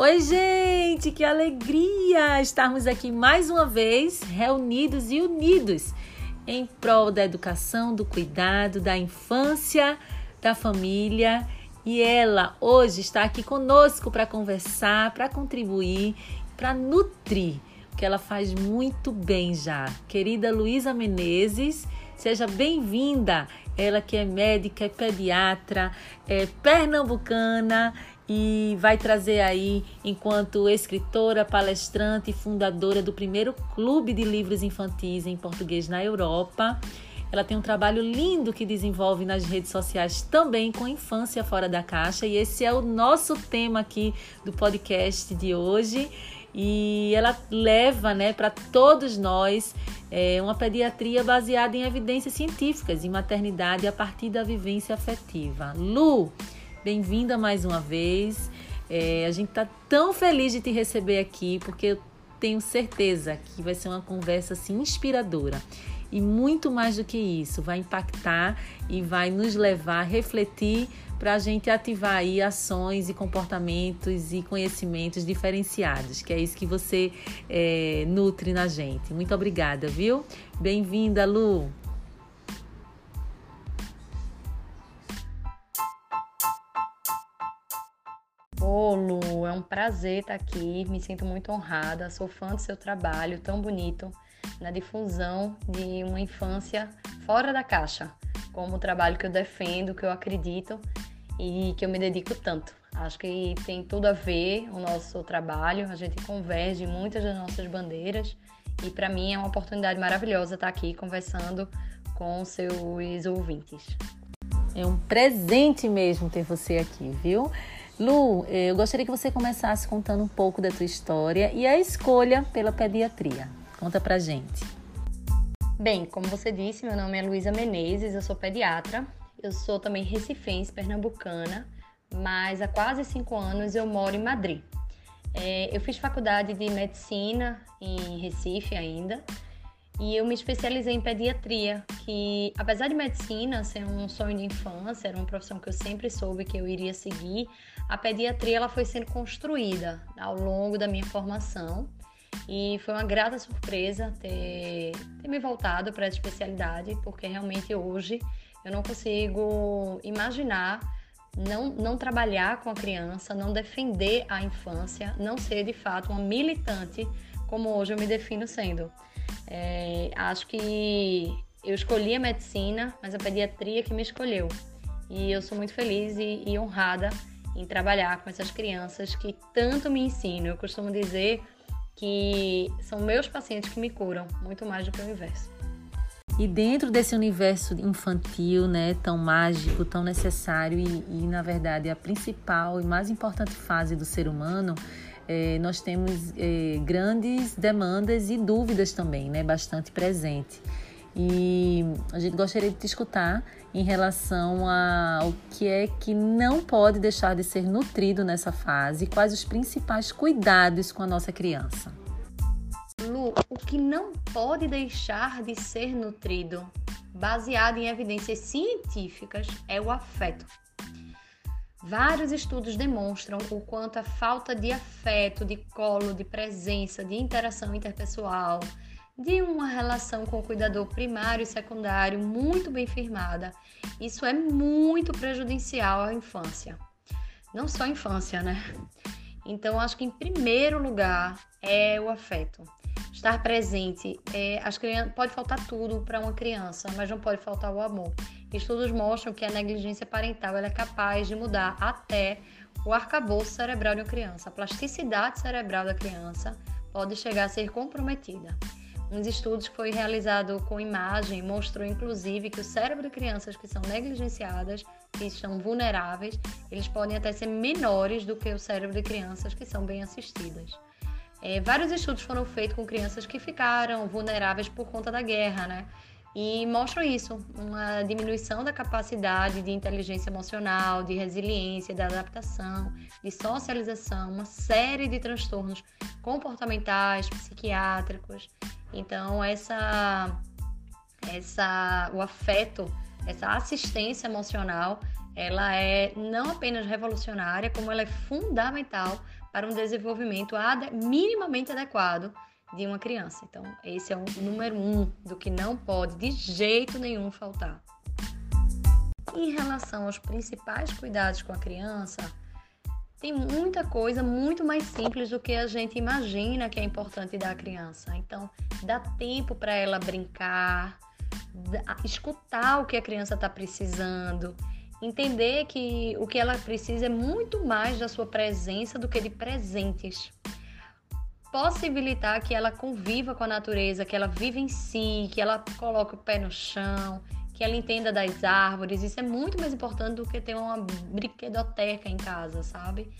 Oi, gente, que alegria estarmos aqui mais uma vez, reunidos e unidos em prol da educação, do cuidado, da infância, da família. E ela hoje está aqui conosco para conversar, para contribuir, para nutrir, que ela faz muito bem já. Querida Luísa Menezes, seja bem-vinda. Ela que é médica, é pediatra, é pernambucana e vai trazer aí, enquanto escritora, palestrante e fundadora do primeiro clube de livros infantis em português na Europa. Ela tem um trabalho lindo que desenvolve nas redes sociais também com infância fora da caixa e esse é o nosso tema aqui do podcast de hoje. E ela leva né, para todos nós é, uma pediatria baseada em evidências científicas em maternidade a partir da vivência afetiva. Lu, Bem-vinda mais uma vez. É, a gente está tão feliz de te receber aqui, porque eu tenho certeza que vai ser uma conversa assim, inspiradora. E muito mais do que isso, vai impactar e vai nos levar a refletir para a gente ativar aí ações e comportamentos e conhecimentos diferenciados, que é isso que você é, nutre na gente. Muito obrigada, viu? Bem-vinda, Lu! Ô Lu, é um prazer estar aqui, me sinto muito honrada, sou fã do seu trabalho tão bonito na difusão de uma infância fora da caixa, como o trabalho que eu defendo, que eu acredito e que eu me dedico tanto. Acho que tem tudo a ver o nosso trabalho, a gente converge muitas das nossas bandeiras e para mim é uma oportunidade maravilhosa estar aqui conversando com seus ouvintes. É um presente mesmo ter você aqui, viu? Lu, eu gostaria que você começasse contando um pouco da tua história e a escolha pela pediatria. Conta pra gente. Bem, como você disse, meu nome é Luísa Menezes, eu sou pediatra. Eu sou também recifense, pernambucana, mas há quase cinco anos eu moro em Madrid. É, eu fiz faculdade de medicina em Recife ainda, e eu me especializei em pediatria, que apesar de medicina ser um sonho de infância, era uma profissão que eu sempre soube que eu iria seguir, a pediatria ela foi sendo construída ao longo da minha formação e foi uma grata surpresa ter, ter me voltado para essa especialidade, porque realmente hoje eu não consigo imaginar não, não trabalhar com a criança, não defender a infância, não ser de fato uma militante como hoje eu me defino sendo. É, acho que eu escolhi a medicina, mas a pediatria que me escolheu. E eu sou muito feliz e, e honrada em trabalhar com essas crianças que tanto me ensinam. Eu costumo dizer que são meus pacientes que me curam, muito mais do que o inverso. E dentro desse universo infantil, né, tão mágico, tão necessário e, e na verdade a principal e mais importante fase do ser humano, é, nós temos é, grandes demandas e dúvidas também, né, bastante presente. E a gente gostaria de te escutar em relação ao que é que não pode deixar de ser nutrido nessa fase, quais os principais cuidados com a nossa criança. Lu, o que não pode deixar de ser nutrido, baseado em evidências científicas, é o afeto. Vários estudos demonstram o quanto a falta de afeto, de colo, de presença, de interação interpessoal, de uma relação com o cuidador primário e secundário muito bem firmada, isso é muito prejudicial à infância. Não só à infância, né? Então, acho que em primeiro lugar é o afeto. Estar presente. É, as crianças, pode faltar tudo para uma criança, mas não pode faltar o amor. Estudos mostram que a negligência parental é capaz de mudar até o arcabouço cerebral de uma criança. A plasticidade cerebral da criança pode chegar a ser comprometida. Um estudos que foi realizado com imagem mostrou inclusive que o cérebro de crianças que são negligenciadas, que estão vulneráveis, eles podem até ser menores do que o cérebro de crianças que são bem assistidas. É, vários estudos foram feitos com crianças que ficaram vulneráveis por conta da guerra, né? e mostram isso, uma diminuição da capacidade de inteligência emocional, de resiliência, de adaptação, de socialização, uma série de transtornos comportamentais, psiquiátricos. Então, essa essa o afeto, essa assistência emocional, ela é não apenas revolucionária, como ela é fundamental para um desenvolvimento minimamente adequado de uma criança. Então, esse é o número um do que não pode de jeito nenhum faltar. Em relação aos principais cuidados com a criança, tem muita coisa muito mais simples do que a gente imagina que é importante dar à criança. Então, dá tempo para ela brincar, escutar o que a criança está precisando, entender que o que ela precisa é muito mais da sua presença do que de presentes. Possibilitar que ela conviva com a natureza, que ela viva em si, que ela coloque o pé no chão, que ela entenda das árvores. Isso é muito mais importante do que ter uma brinquedoteca em casa, sabe?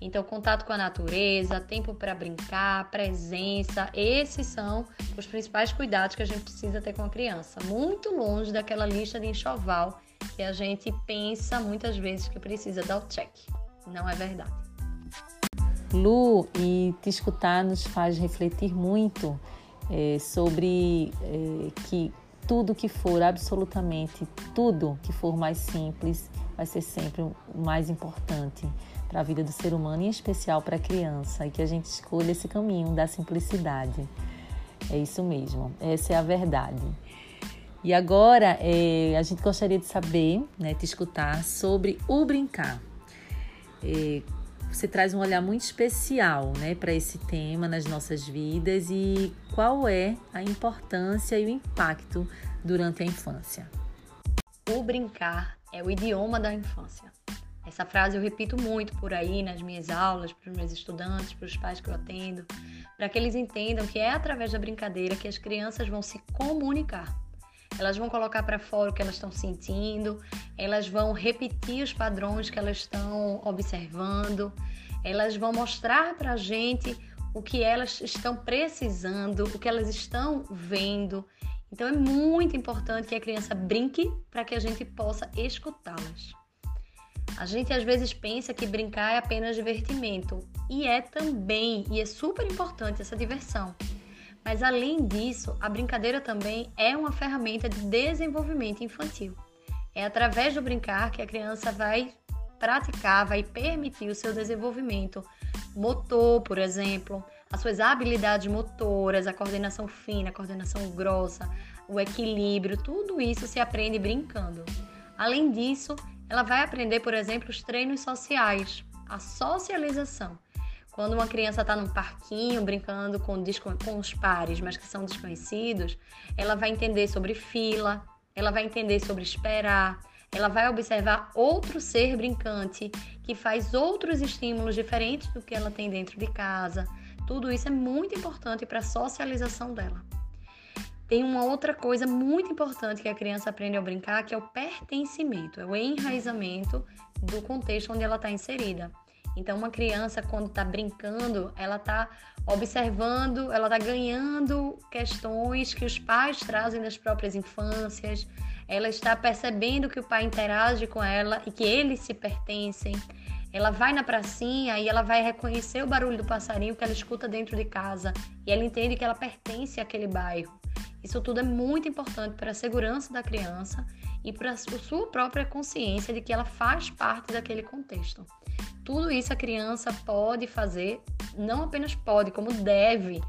Então, contato com a natureza, tempo para brincar, presença, esses são os principais cuidados que a gente precisa ter com a criança. Muito longe daquela lista de enxoval que a gente pensa muitas vezes que precisa dar o check. Não é verdade. Lu, e te escutar nos faz refletir muito é, sobre é, que tudo que for, absolutamente tudo que for mais simples, vai ser sempre o mais importante para a vida do ser humano, em especial para a criança, e que a gente escolha esse caminho da simplicidade. É isso mesmo, essa é a verdade. E agora é, a gente gostaria de saber, né, te escutar sobre o brincar. É, você traz um olhar muito especial né, para esse tema nas nossas vidas e qual é a importância e o impacto durante a infância. O brincar é o idioma da infância. Essa frase eu repito muito por aí nas minhas aulas, para os meus estudantes, para os pais que eu atendo, para que eles entendam que é através da brincadeira que as crianças vão se comunicar. Elas vão colocar para fora o que elas estão sentindo, elas vão repetir os padrões que elas estão observando, elas vão mostrar para a gente o que elas estão precisando, o que elas estão vendo. Então é muito importante que a criança brinque para que a gente possa escutá-las. A gente às vezes pensa que brincar é apenas divertimento, e é também, e é super importante essa diversão. Mas além disso, a brincadeira também é uma ferramenta de desenvolvimento infantil. É através do brincar que a criança vai praticar, vai permitir o seu desenvolvimento motor, por exemplo, as suas habilidades motoras, a coordenação fina, a coordenação grossa, o equilíbrio, tudo isso se aprende brincando. Além disso, ela vai aprender, por exemplo, os treinos sociais, a socialização. Quando uma criança está num parquinho brincando com, com os pares, mas que são desconhecidos, ela vai entender sobre fila, ela vai entender sobre esperar, ela vai observar outro ser brincante que faz outros estímulos diferentes do que ela tem dentro de casa. Tudo isso é muito importante para a socialização dela. Tem uma outra coisa muito importante que a criança aprende ao brincar, que é o pertencimento, é o enraizamento do contexto onde ela está inserida. Então, uma criança, quando está brincando, ela está observando, ela está ganhando questões que os pais trazem das próprias infâncias, ela está percebendo que o pai interage com ela e que eles se pertencem. Ela vai na pracinha e ela vai reconhecer o barulho do passarinho que ela escuta dentro de casa e ela entende que ela pertence àquele bairro. Isso tudo é muito importante para a segurança da criança e para a sua própria consciência de que ela faz parte daquele contexto. Tudo isso a criança pode fazer, não apenas pode, como deve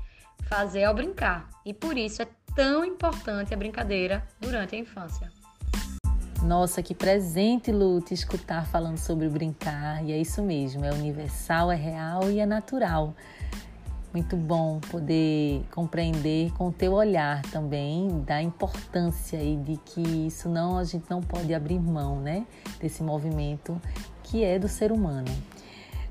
fazer ao brincar. E por isso é tão importante a brincadeira durante a infância. Nossa, que presente, Lu, te escutar falando sobre o brincar. E é isso mesmo, é universal, é real e é natural. Muito bom poder compreender com o teu olhar também da importância e de que isso não a gente não pode abrir mão, né, desse movimento que é do ser humano.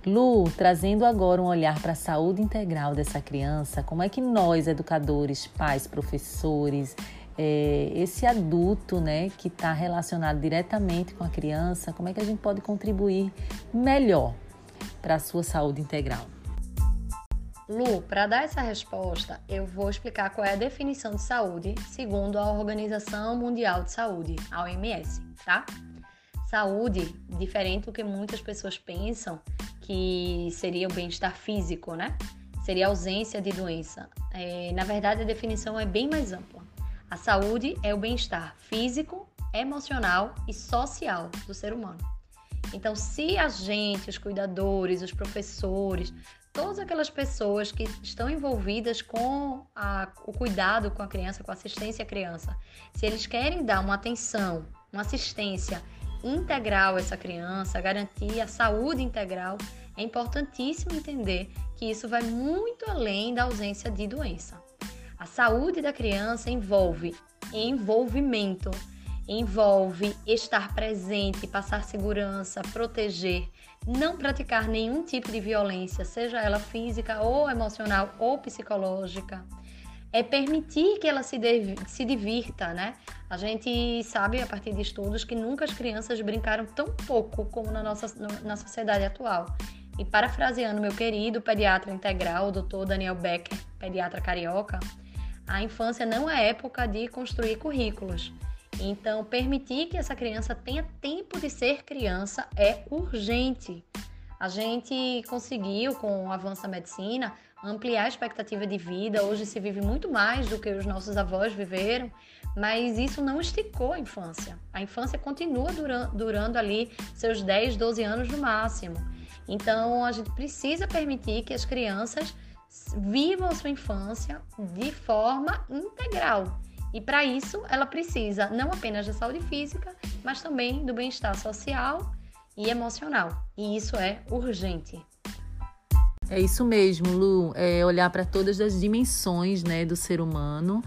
Lu, trazendo agora um olhar para a saúde integral dessa criança, como é que nós, educadores, pais, professores, é, esse adulto né, que está relacionado diretamente com a criança, como é que a gente pode contribuir melhor para a sua saúde integral? Lu, para dar essa resposta, eu vou explicar qual é a definição de saúde segundo a Organização Mundial de Saúde, a OMS, tá? Saúde, diferente do que muitas pessoas pensam, que seria o bem-estar físico, né? Seria ausência de doença. É, na verdade, a definição é bem mais ampla. A saúde é o bem-estar físico, emocional e social do ser humano. Então, se a gente, os cuidadores, os professores, todas aquelas pessoas que estão envolvidas com a, o cuidado com a criança, com a assistência à criança, se eles querem dar uma atenção, uma assistência integral essa criança, garantir a saúde integral, é importantíssimo entender que isso vai muito além da ausência de doença. A saúde da criança envolve envolvimento, envolve estar presente, passar segurança, proteger, não praticar nenhum tipo de violência, seja ela física ou emocional ou psicológica. É permitir que ela se, se divirta, né? A gente sabe, a partir de estudos, que nunca as crianças brincaram tão pouco como na nossa na sociedade atual. E parafraseando meu querido pediatra integral, o doutor Daniel Becker, pediatra carioca, a infância não é época de construir currículos. Então, permitir que essa criança tenha tempo de ser criança é urgente. A gente conseguiu, com o avanço da medicina, ampliar a expectativa de vida. Hoje se vive muito mais do que os nossos avós viveram, mas isso não esticou a infância. A infância continua durando, durando ali seus 10, 12 anos no máximo. Então, a gente precisa permitir que as crianças vivam a sua infância de forma integral. E para isso, ela precisa não apenas da saúde física, mas também do bem-estar social e emocional. E isso é urgente. É isso mesmo, Lu. É olhar para todas as dimensões né, do ser humano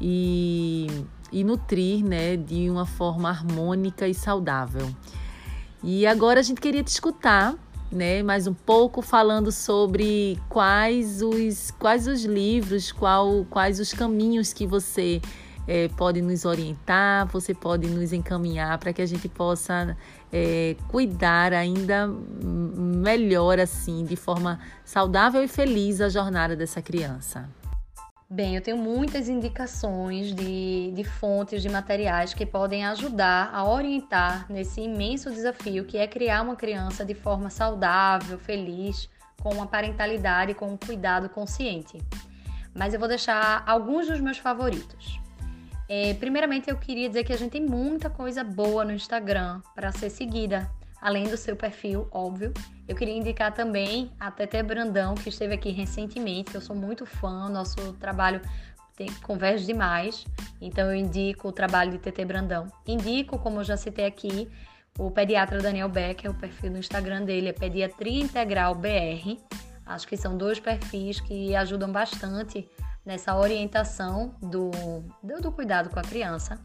e, e nutrir né, de uma forma harmônica e saudável. E agora a gente queria te escutar né, mais um pouco falando sobre quais os, quais os livros, qual, quais os caminhos que você é, pode nos orientar, você pode nos encaminhar para que a gente possa é, cuidar ainda melhor, assim, de forma saudável e feliz a jornada dessa criança. Bem, eu tenho muitas indicações de, de fontes, de materiais que podem ajudar a orientar nesse imenso desafio que é criar uma criança de forma saudável, feliz, com uma parentalidade com um cuidado consciente. Mas eu vou deixar alguns dos meus favoritos. É, primeiramente, eu queria dizer que a gente tem muita coisa boa no Instagram para ser seguida além do seu perfil, óbvio. Eu queria indicar também a Tete Brandão, que esteve aqui recentemente, eu sou muito fã, nosso trabalho tem, converge demais, então eu indico o trabalho de Tete Brandão. Indico, como eu já citei aqui, o pediatra Daniel Becker, o perfil no Instagram dele é Pediatria Integral BR. Acho que são dois perfis que ajudam bastante nessa orientação do, do, do cuidado com a criança.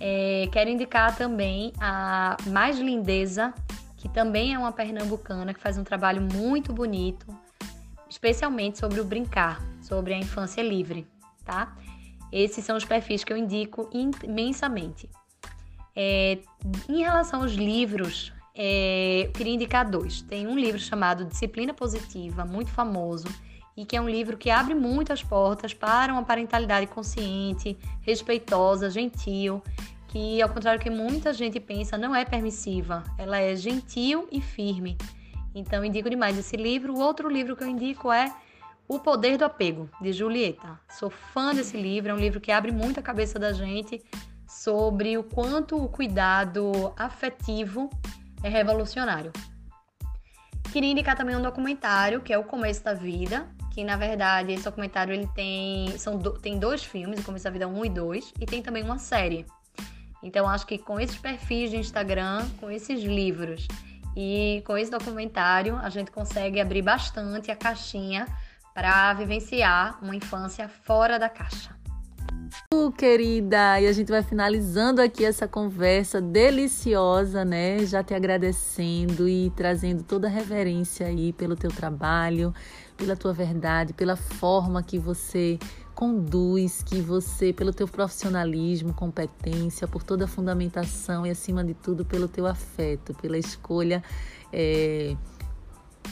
É, quero indicar também a Mais Lindeza, que também é uma pernambucana que faz um trabalho muito bonito, especialmente sobre o brincar, sobre a infância livre, tá? Esses são os perfis que eu indico imensamente. É, em relação aos livros, é, eu queria indicar dois. Tem um livro chamado Disciplina Positiva, muito famoso, e que é um livro que abre muitas portas para uma parentalidade consciente, respeitosa, gentil que, ao contrário do que muita gente pensa, não é permissiva. Ela é gentil e firme. Então, indico demais esse livro. O outro livro que eu indico é O Poder do Apego, de Julieta. Sou fã desse livro, é um livro que abre muito a cabeça da gente sobre o quanto o cuidado afetivo é revolucionário. Queria indicar também um documentário, que é O Começo da Vida, que na verdade esse documentário ele tem, são do, tem dois filmes, O Começo da Vida 1 e 2, e tem também uma série. Então, acho que com esses perfis de Instagram, com esses livros e com esse documentário, a gente consegue abrir bastante a caixinha para vivenciar uma infância fora da caixa. Uh, querida, e a gente vai finalizando aqui essa conversa deliciosa, né? Já te agradecendo e trazendo toda a reverência aí pelo teu trabalho, pela tua verdade, pela forma que você conduz, que você, pelo teu profissionalismo, competência, por toda a fundamentação e, acima de tudo, pelo teu afeto, pela escolha é,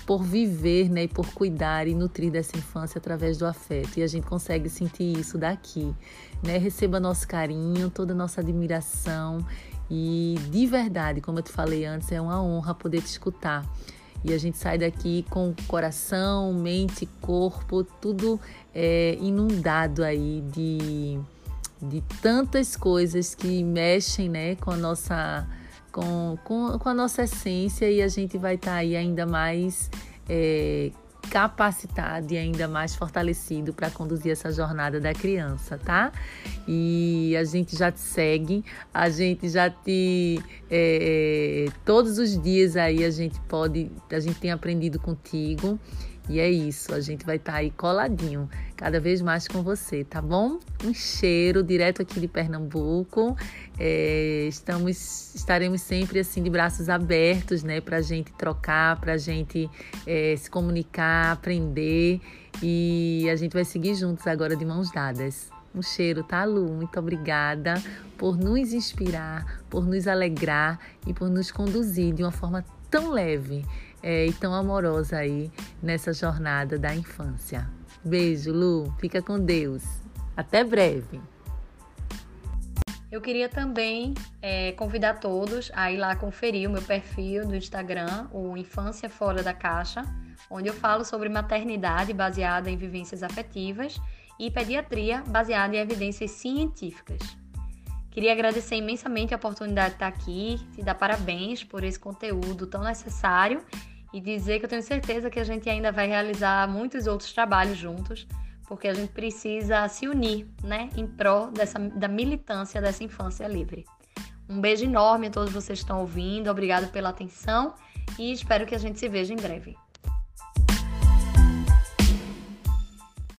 por viver né, e por cuidar e nutrir dessa infância através do afeto. E a gente consegue sentir isso daqui. Né? Receba nosso carinho, toda a nossa admiração. E de verdade, como eu te falei antes, é uma honra poder te escutar. E a gente sai daqui com coração, mente, corpo, tudo é, inundado aí de, de tantas coisas que mexem né, com a nossa com, com, com a nossa essência. E a gente vai estar tá aí ainda mais é, capacitado e ainda mais fortalecido para conduzir essa jornada da criança, tá? E a gente já te segue, a gente já te. É, todos os dias aí a gente pode, a gente tem aprendido contigo e é isso, a gente vai estar tá aí coladinho, cada vez mais com você, tá bom? Um cheiro direto aqui de Pernambuco. É, estamos, estaremos sempre assim de braços abertos, né, para gente trocar, para gente é, se comunicar, aprender e a gente vai seguir juntos agora de mãos dadas. Um cheiro, tá, Lu? Muito obrigada por nos inspirar, por nos alegrar e por nos conduzir de uma forma tão leve é, e tão amorosa aí nessa jornada da infância. Beijo, Lu. Fica com Deus. Até breve. Eu queria também é, convidar todos a ir lá conferir o meu perfil do Instagram, o Infância Fora da Caixa, onde eu falo sobre maternidade baseada em vivências afetivas e pediatria baseada em evidências científicas. Queria agradecer imensamente a oportunidade de estar aqui, te dar parabéns por esse conteúdo tão necessário e dizer que eu tenho certeza que a gente ainda vai realizar muitos outros trabalhos juntos, porque a gente precisa se unir, né, em prol dessa, da militância dessa infância livre. Um beijo enorme a todos vocês que estão ouvindo, obrigado pela atenção e espero que a gente se veja em breve.